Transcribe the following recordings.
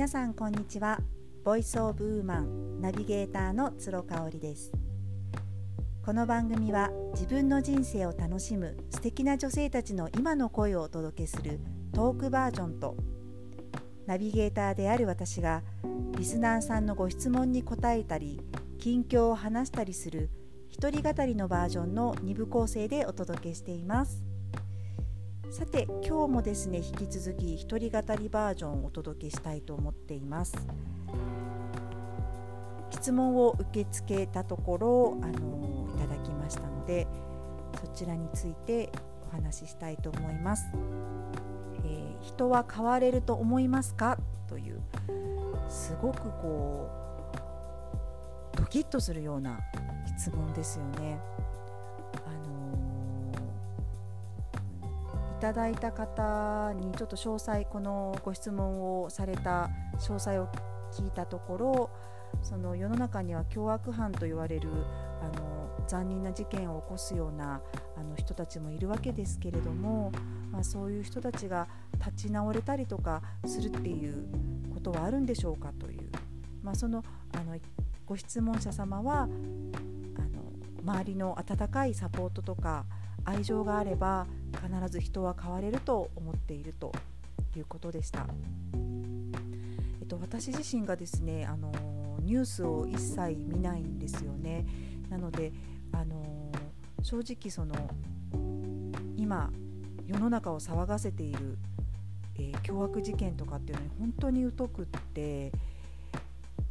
皆さんこんにちは。ボイスオブウーマンナビゲーターの鶴香織です。この番組は自分の人生を楽しむ素敵な女性たちの今の声をお届けするトークバージョンとナビゲーターである私がリスナーさんのご質問に答えたり近況を話したりする一人語りのバージョンの2部構成でお届けしています。さて今日もですね引き続き一人語りバージョンをお届けしたいと思っています。質問を受け付けたところあのいただきましたのでそちらについてお話ししたいと思います、えー、人は変われると思いますか？というすごくこうドキッとするような質問ですよね。ただいた方にちょっと詳細このご質問をされた詳細を聞いたところその世の中には凶悪犯と言われるあの残忍な事件を起こすようなあの人たちもいるわけですけれども、まあ、そういう人たちが立ち直れたりとかするっていうことはあるんでしょうかという、まあ、そのあのご質問者様はあの周りの温かいサポートとか愛情があれば必ず人は変われると思っているということでした。えっと、私自身がですねあのニュースを一切見ないんですよね。なのであの正直その今世の中を騒がせている、えー、凶悪事件とかっていうのに本当に疎くって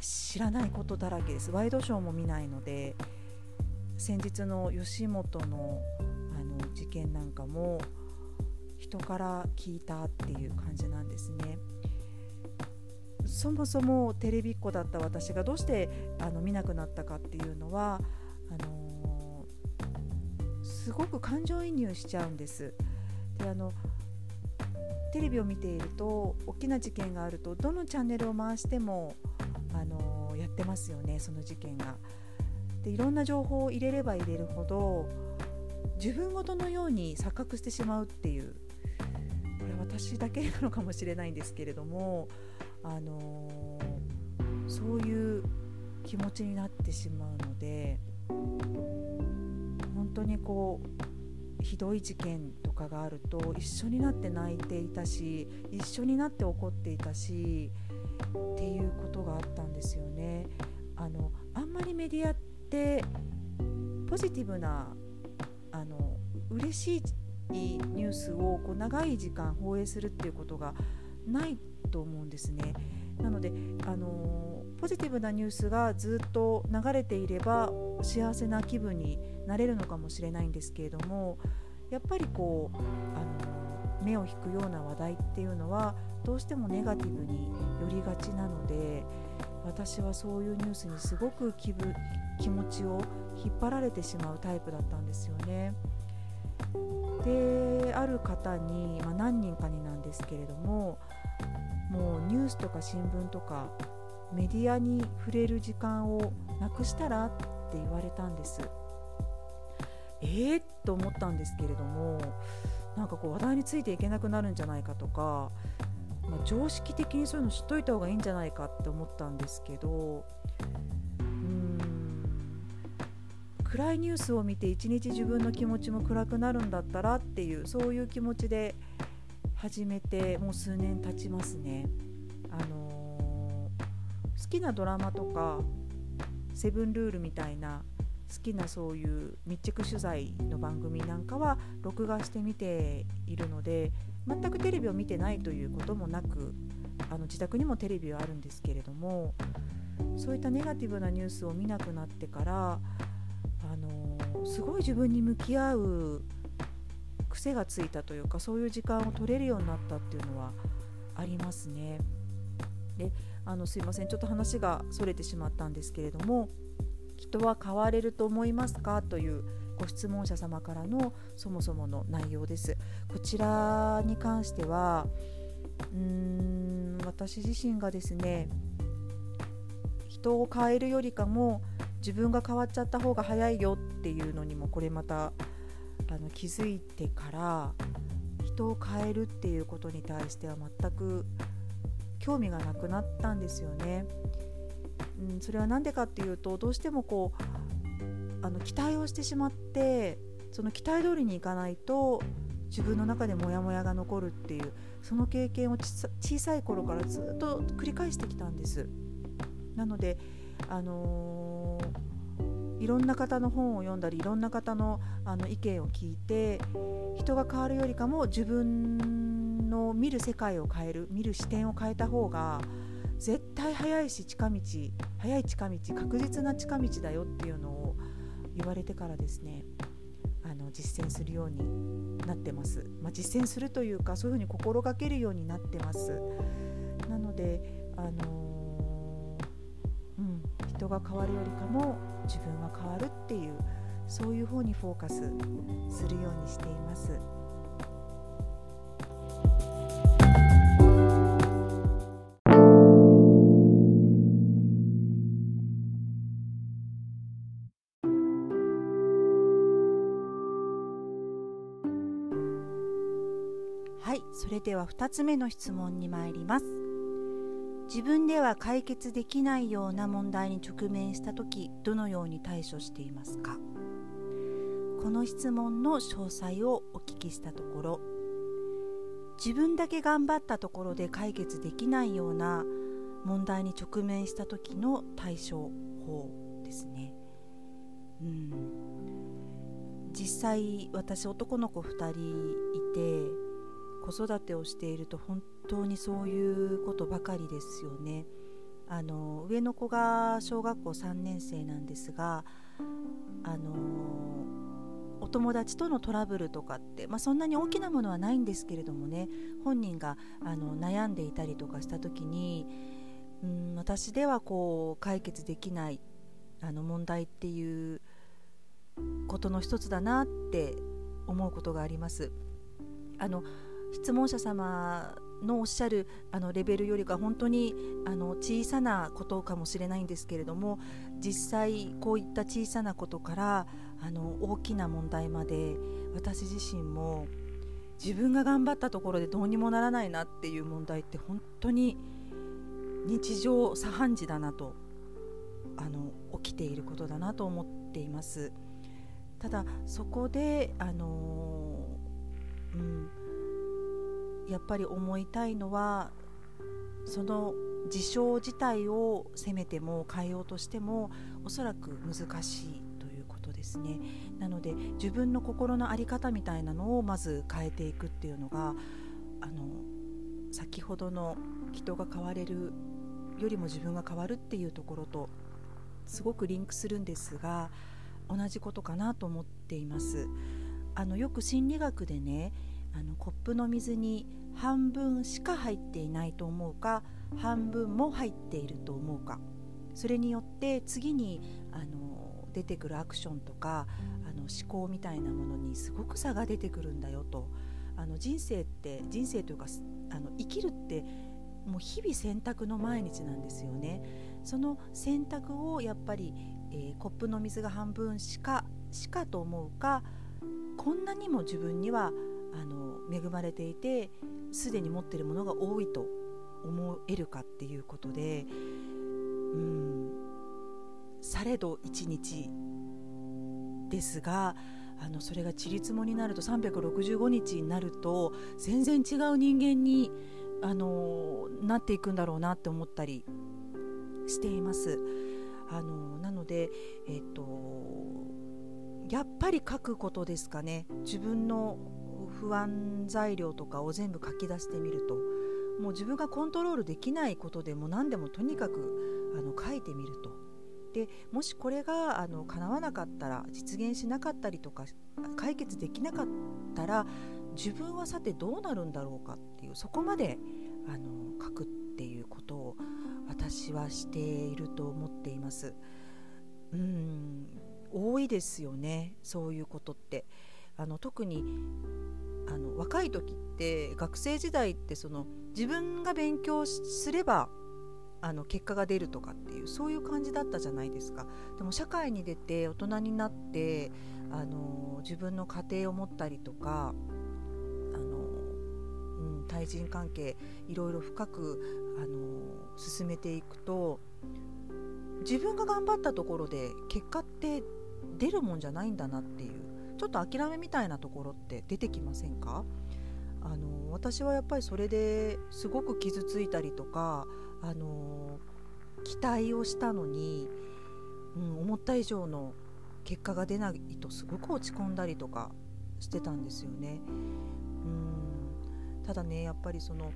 知らないことだらけですワイドショーも見ないので先日の吉本の事件なんかも人から聞いたっていう感じなんですね。そもそもテレビっ子だった私がどうしてあの見なくなったかっていうのはあのー、すごく感情移入しちゃうんです。であのテレビを見ていると大きな事件があるとどのチャンネルを回しても、あのー、やってますよねその事件が。でいろんな情報を入れれば入れるほど自分ごとのように錯覚してしまうっていうこれ私だけなのかもしれないんですけれども、あのー、そういう気持ちになってしまうので本当にこうひどい事件とかがあると一緒になって泣いていたし一緒になって怒っていたしっていうことがあったんですよね。あのあんまりメディアってポジティブなあの嬉しいニュースをこう長い時間放映するっていうことがないと思うんですね。なのであのポジティブなニュースがずっと流れていれば幸せな気分になれるのかもしれないんですけれどもやっぱりこうあの目を引くような話題っていうのはどうしてもネガティブに寄りがちなので私はそういうニュースにすごく気分気持ちを引っ張られてしまうタイプだったんですよね。である方に、まあ、何人かになんですけれどももうニュースとか新聞とかメディアに触れる時間をなくしたらって言われたんです。えー、と思ったんですけれどもなんかこう話題についていけなくなるんじゃないかとか、まあ、常識的にそういうの知っといた方がいいんじゃないかって思ったんですけど暗いニュースを見て一日自分の気持ちも暗くなるんだったらっていうそういう気持ちで始めてもう数年経ちますね。あのー、好きなドラマとか「セブンルール」みたいな好きなそういう密着取材の番組なんかは録画して見ているので全くテレビを見てないということもなくあの自宅にもテレビはあるんですけれどもそういったネガティブなニュースを見なくなってからあのすごい自分に向き合う癖がついたというかそういう時間を取れるようになったっていうのはありますね。であのすいませんちょっと話がそれてしまったんですけれども人は変われると思いますか？というご質問者様からのそもそもの内容です。こちらに関してはうーん私自身がですね人を変えるよりかも自分が変わっちゃった方が早いよっていうのにもこれまたあの気づいてから人を変えるっていうことに対しては全く興味がなくなったんですよね。うん、それは何でかっていうとどうしてもこうあの期待をしてしまってその期待通りにいかないと自分の中でモヤモヤが残るっていうその経験を小さい頃からずっと繰り返してきたんです。なので、あのー、いろんな方の本を読んだりいろんな方のあの意見を聞いて人が変わるよりかも自分の見る世界を変える見る視点を変えた方が絶対早いし近道早い近道確実な近道だよっていうのを言われてからですねあの実践するようになってます、まあ、実践するというかそういうふうに心がけるようになってますなのであのー、うん、人が変わるよりかも自分は変わるっていうそういう方にフォーカスするようにしています。それでは2つ目の質問に参ります。自分では解決できないような問題に直面した時どのように対処していますか？この質問の詳細をお聞きしたところ自分だけ頑張ったところで解決できないような問題に直面した時の対処法ですね。うん。実際私男の子2人いて子育てをしていると本当にそういうことばかりですよね。あの上の子が小学校3年生なんですがあのお友達とのトラブルとかって、まあ、そんなに大きなものはないんですけれどもね本人があの悩んでいたりとかした時にうん私ではこう解決できないあの問題っていうことの一つだなって思うことがあります。あの質問者様のおっしゃるあのレベルよりか本当にあの小さなことかもしれないんですけれども実際こういった小さなことからあの大きな問題まで私自身も自分が頑張ったところでどうにもならないなっていう問題って本当に日常茶飯事だなとあの起きていることだなと思っています。ただそこであのうんやっぱり思いたいのはその事象自体を責めても変えようとしてもおそらく難しいということですね。なので自分の心の在り方みたいなのをまず変えていくっていうのがあの先ほどの人が変われるよりも自分が変わるっていうところとすごくリンクするんですが同じことかなと思っています。あのよく心理学でねあのコップの水に半分しか入っていないと思うか半分も入っていると思うか。それによって次にあの出てくるアクションとかあの思考みたいなものにすごく差が出てくるんだよと。あの人生って人生というかあの生きるってもう日々選択の毎日なんですよね。その選択をやっぱり、えー、コップの水が半分しかしかと思うかこんなにも自分にはあの恵まれていてすでに持っているものが多いと思えるかっていうことでうんされど1日ですがあのそれがちりつもになると365日になると全然違う人間にあのなっていくんだろうなって思ったりしています。あのなので、えっと、やっぱり書くことですかね自分の不安材料とかを全部書き出してみるともう自分がコントロールできないことでも何でもとにかくあの書いてみるとでもしこれがあの叶わなかったら実現しなかったりとか解決できなかったら自分はさてどうなるんだろうかっていうそこまであの書くっていうことを私はしていると思っています。うん多いですよねそういうことってあの特にあの若い時って学生時代ってその自分が勉強すればあの結果が出るとかっていうそういう感じだったじゃないですか。でも社会に出て大人になってあの自分の家庭を持ったりとかあの、うん、対人関係いろいろ深く、あの進めていくと自分が頑張ったところで結果って出るもんじゃないんだなっていうちょっと諦めみたいなところって出てきませんか？あの私はやっぱりそれですごく傷ついたりとかあの期待をしたのに、うん、思った以上の結果が出ないとすごく落ち込んだりとかしてたんですよね。うんただねやっぱりその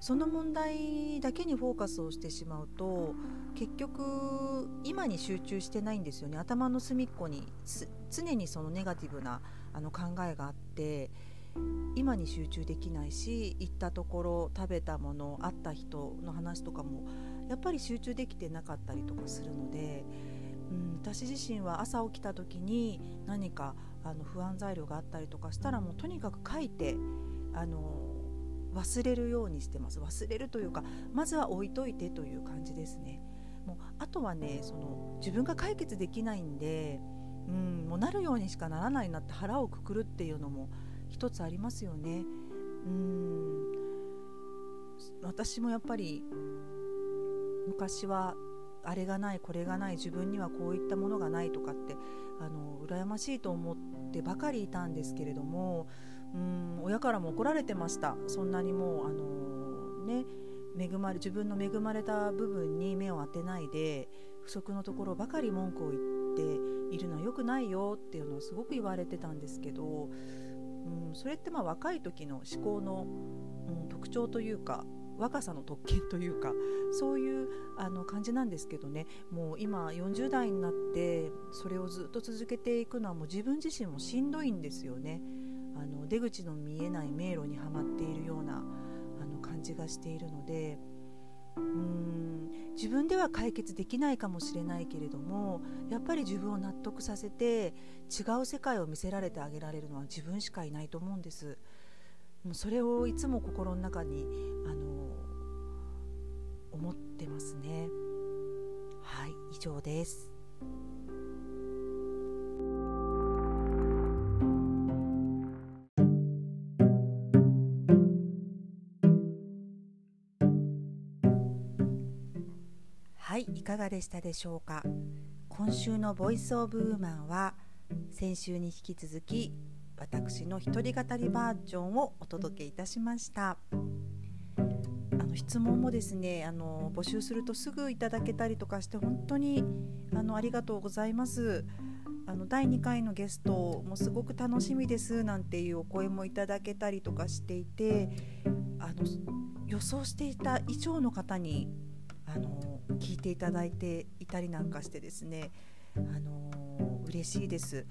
その問題だけにフォーカスをしてしまうと結局今に集中してないんですよね。頭の隅っこに常にそのネガティブなあの考えがあって今に集中できないし行ったところ食べたもの会った人の話とかもやっぱり集中できてなかったりとかするので、うん、私自身は朝起きた時に何かあの不安材料があったりとかしたらもうとにかく書いてあの忘れるようにしてます。忘れるというかまずは置いといてという感じですね。もうあとはねその自分が解決できないんで、うん、もうなるようにしかならないなって腹をくくるっていうのも一つありますよね。うん。私もやっぱり昔はあれがないこれがない自分にはこういったものがないとかってあの羨ましいと思ってばかりいたんですけれどもうん親からも怒られてました。そんなにもうあのね恵まれ自分の恵まれた部分に目を当てないで不足のところばかり文句を言っているのは良くないよっていうのをすごく言われてたんですけど、うん、それってまあ若い時の思考の、うん、特徴というか若さの特権というかそういうあの感じなんですけどねもう今40代になってそれをずっと続けていくのはもう自分自身もしんどいんですよね。あの出口の見えない迷路にはまっているような感じがしているのでうーん自分では解決できないかもしれないけれどもやっぱり自分を納得させて違う世界を見せられてあげられるのは自分しかいないと思うんです。もうそれをいつも心の中にあの思ってますね。はい以上です。いかがでしたでしょうか？今週のボイスオブウーマンは先週に引き続き私の一人語りバージョンをお届けいたしました。あの質問もですねあの募集するとすぐいただけたりとかして本当にあのありがとうございます。あの第2回のゲストもすごく楽しみですなんていうお声もいただけたりとかしていてあの予想していた以上の方にあの聞いていただいていたりなんかしてですねあの嬉しいです。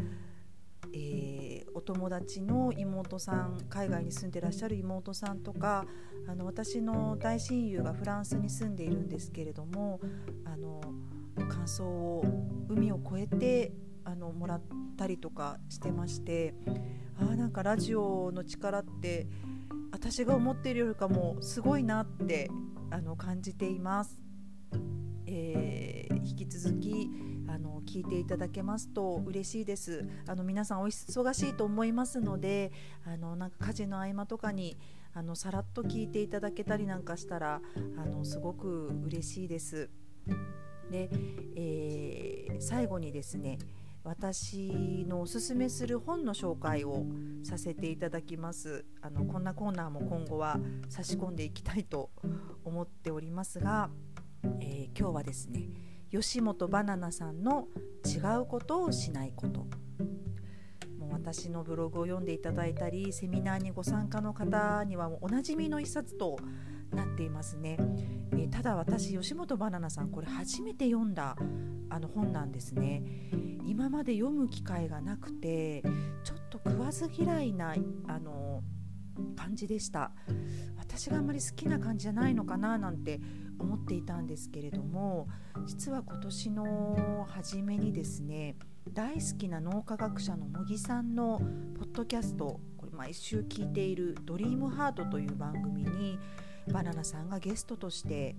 えー、お友達の妹さん海外に住んでらっしゃる妹さんとかあの私の大親友がフランスに住んでいるんですけれどもあの感想を海を越えてあのもらったりとかしてましてあなんかラジオの力って私が思っているよりかもすごいなってあの感じています。えー、引き続きあの聞いていただけますと嬉しいです。あの皆さんお忙しいと思いますのであのなんか家事の合間とかにあのさらっと聞いていただけたりなんかしたらあのすごく嬉しいです。で、えー、最後にですね私のおすすめする本の紹介をさせていただきます。あのこんなコーナーも今後は差し込んでいきたいと思っておりますがえー、今日はですね吉本ばななさんの「違うことをしないこと」もう私のブログを読んでいただいたりセミナーにご参加の方にはもうおなじみの一冊となっていますね、えー、ただ私吉本ばななさんこれ初めて読んだあの本なんですね。今まで読む機会がなくてちょっと食わず嫌いなあの感じでした。私があんまり好きな感じじゃないのかななんて思っていたんですけれども実は今年の初めにですね大好きな脳科学者の茂木さんのポッドキャストこれ毎週聞いている「ドリームハートという番組にバナナさんがゲストとして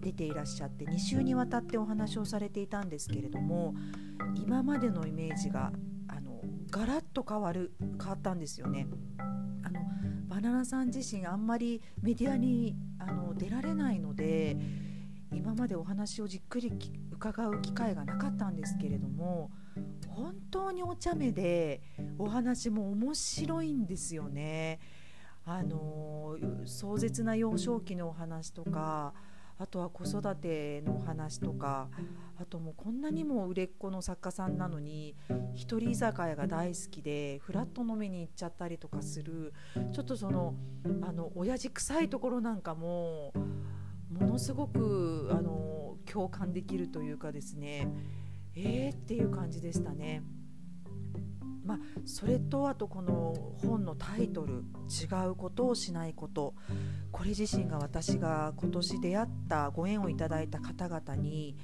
出ていらっしゃって2週にわたってお話をされていたんですけれども今までのイメージがあのガラッと変わる変わったんですよね。バナナさん自身あんまりメディアにあの出られないので今までお話をじっくり伺う機会がなかったんですけれども本当にお茶目でお話も面白いんですよね。あの壮絶な幼少期のお話とかあとは子育てのお話とかあともうこんなにも売れっ子の作家さんなのに一人居酒屋が大好きでフラット飲みに行っちゃったりとかするちょっとそのあの親父臭いところなんかもものすごくあの共感できるというかですねえーっていう感じでしたね。まあ、それとあとこの本のタイトル「違うことをしないこと」これ自身が私が今年出会ったご縁をいただいた方々に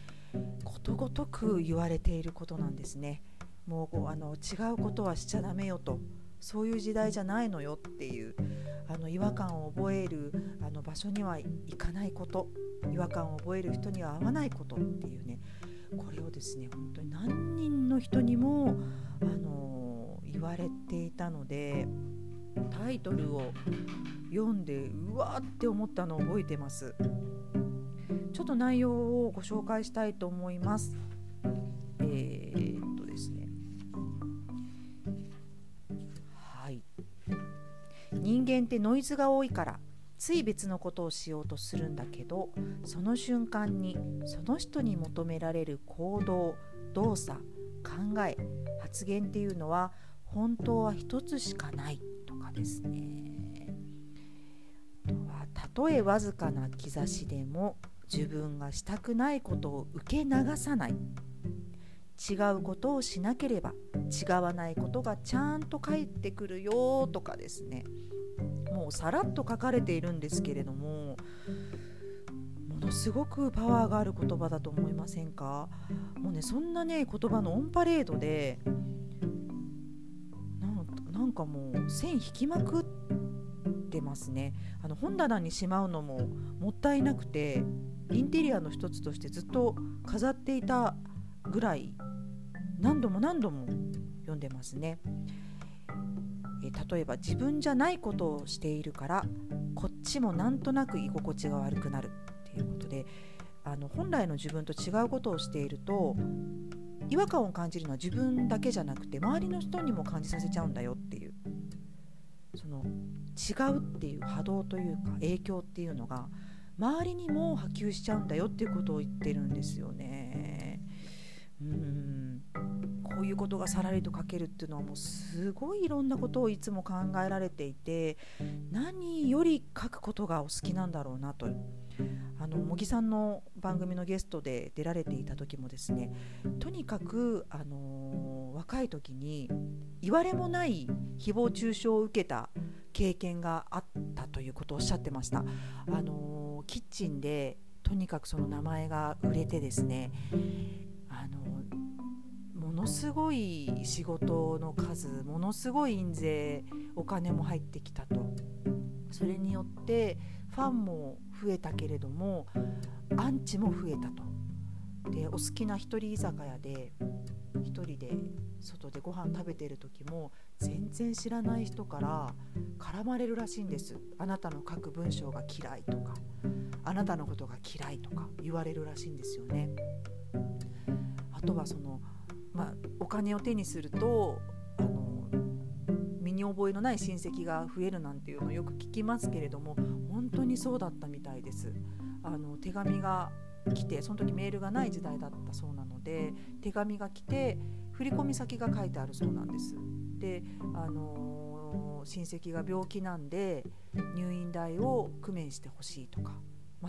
ことごとく言われていることなんですね。もうあの違うことはしちゃだめよと。そういう時代じゃないのよっていうあの違和感を覚えるあの場所には行かないこと。違和感を覚える人には会わないことっていうね。これをですね本当に何人の人にもあの言われていたのでタイトルを読んでうわーって思ったのを覚えてます。ちょっと内容をご紹介したいと思います。えー、っとですね。はい。人間ってノイズが多いから。つい別のことをしようとするんだけどその瞬間にその人に求められる行動動作考え発言っていうのは本当は一つしかないとかですね。とはたとえわずかな兆しでも自分がしたくないことを受け流さない。違うことをしなければ違わないことがちゃんと返ってくるよとかですね。もうさらっと書かれているんですけれどもものすごくパワーがある言葉だと思いませんか？もうねそんなね言葉のオンパレードでなんかもう線引きまくってますねあの本棚にしまうのももったいなくてインテリアの一つとしてずっと飾っていたぐらい何度も何度も読んでますね。例えば自分じゃないことをしているからこっちもなんとなく居心地が悪くなる。っていうことであの本来の自分と違うことをしていると違和感を感じるのは自分だけじゃなくて周りの人にも感じさせちゃうんだよ。っていう。その違うっていう波動というか影響っていうのが周りにも波及しちゃうんだよ。っていうことを言ってるんですよね。いうことがさらりと書けるっていうのはもうすごいいろんなことをいつも考えられていて何より書くことがお好きなんだろうなとあの茂木さんの番組のゲストで出られていた時もですねとにかく、あの若い時に言われもない誹謗中傷を受けた経験があったということをおっしゃってました。あのキッチンでとにかくその名前が売れてですねあのものすごい仕事の数ものすごい印税お金も入ってきたと。それによってファンも増えたけれどもアンチも増えたと。でお好きな一人居酒屋で1人で外でご飯食べてる時も全然知らない人から絡まれるらしいんです。あなたの書く文章が嫌いとかあなたのことが嫌いとか言われるらしいんですよね。あとはそのまあ、お金を手にするとあの身に覚えのない親戚が増えるなんていうのをよく聞きますけれども本当にそうだったみたいです。あの手紙が来てその時メールがない時代だったそうなので手紙が来て振込先が書いてあるそうなんです。であの親戚が病気なんで入院代を工面してほしいとか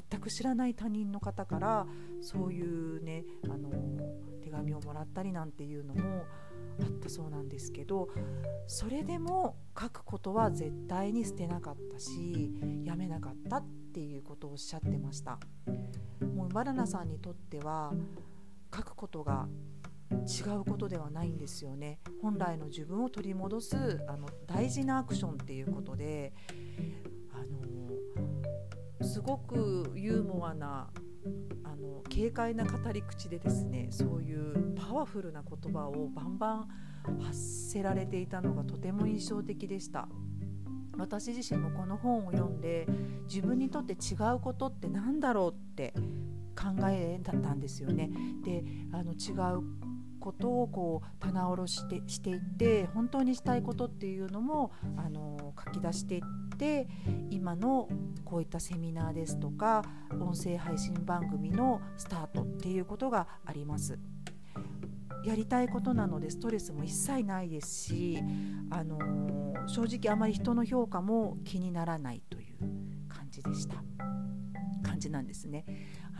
全く知らない他人の方からそういうねあの手紙をもらったりなんていうのもあったそうなんですけどそれでも書くことは絶対に捨てなかったしやめなかったっていうことをおっしゃってました。もうバナナさんにとっては書くことが違うことではないんですよね。本来の自分を取り戻すあの大事なアクションっていうことであのすごくユーモアなあの軽快な語り口でですねそういうパワフルな言葉をバンバン発せられていたのがとても印象的でした私自身もこの本を読んで自分にとって違うことって何だろうって考えだったんですよね。であの違うことをこう棚卸ししてしていって本当にしたいことっていうのもあの書き出していって今のこういったセミナーですとか音声配信番組のスタートっていうことがあります。やりたいことなのでストレスも一切ないですし、あのー、正直あまり人の評価も気にならないという感じでした感じなんですね。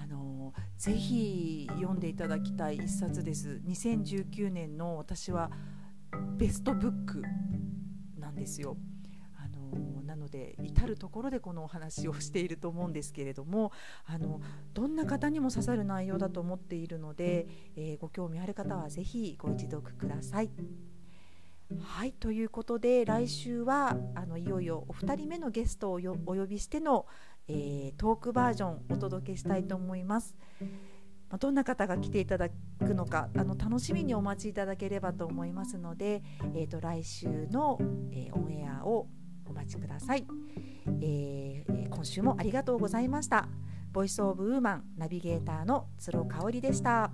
あのー、ぜひ読んでいただきたい一冊です2019年の私はベストブックなんですよ。ので至る所でこのお話をしていると思うんですけれどもあのどんな方にも刺さる内容だと思っているので、えー、ご興味ある方はぜひご一読ください。はいということで来週はあのいよいよお二人目のゲストをお呼びしての、えー、トークバージョンお届けしたいと思います。まどんな方が来ていただくのかあの楽しみにお待ちいただければと思いますので、えーと、来週の、えー、オンエアをお待ちください、えー、今週もありがとうございましたボイスオブウーマンナビゲーターの鶴香織でした。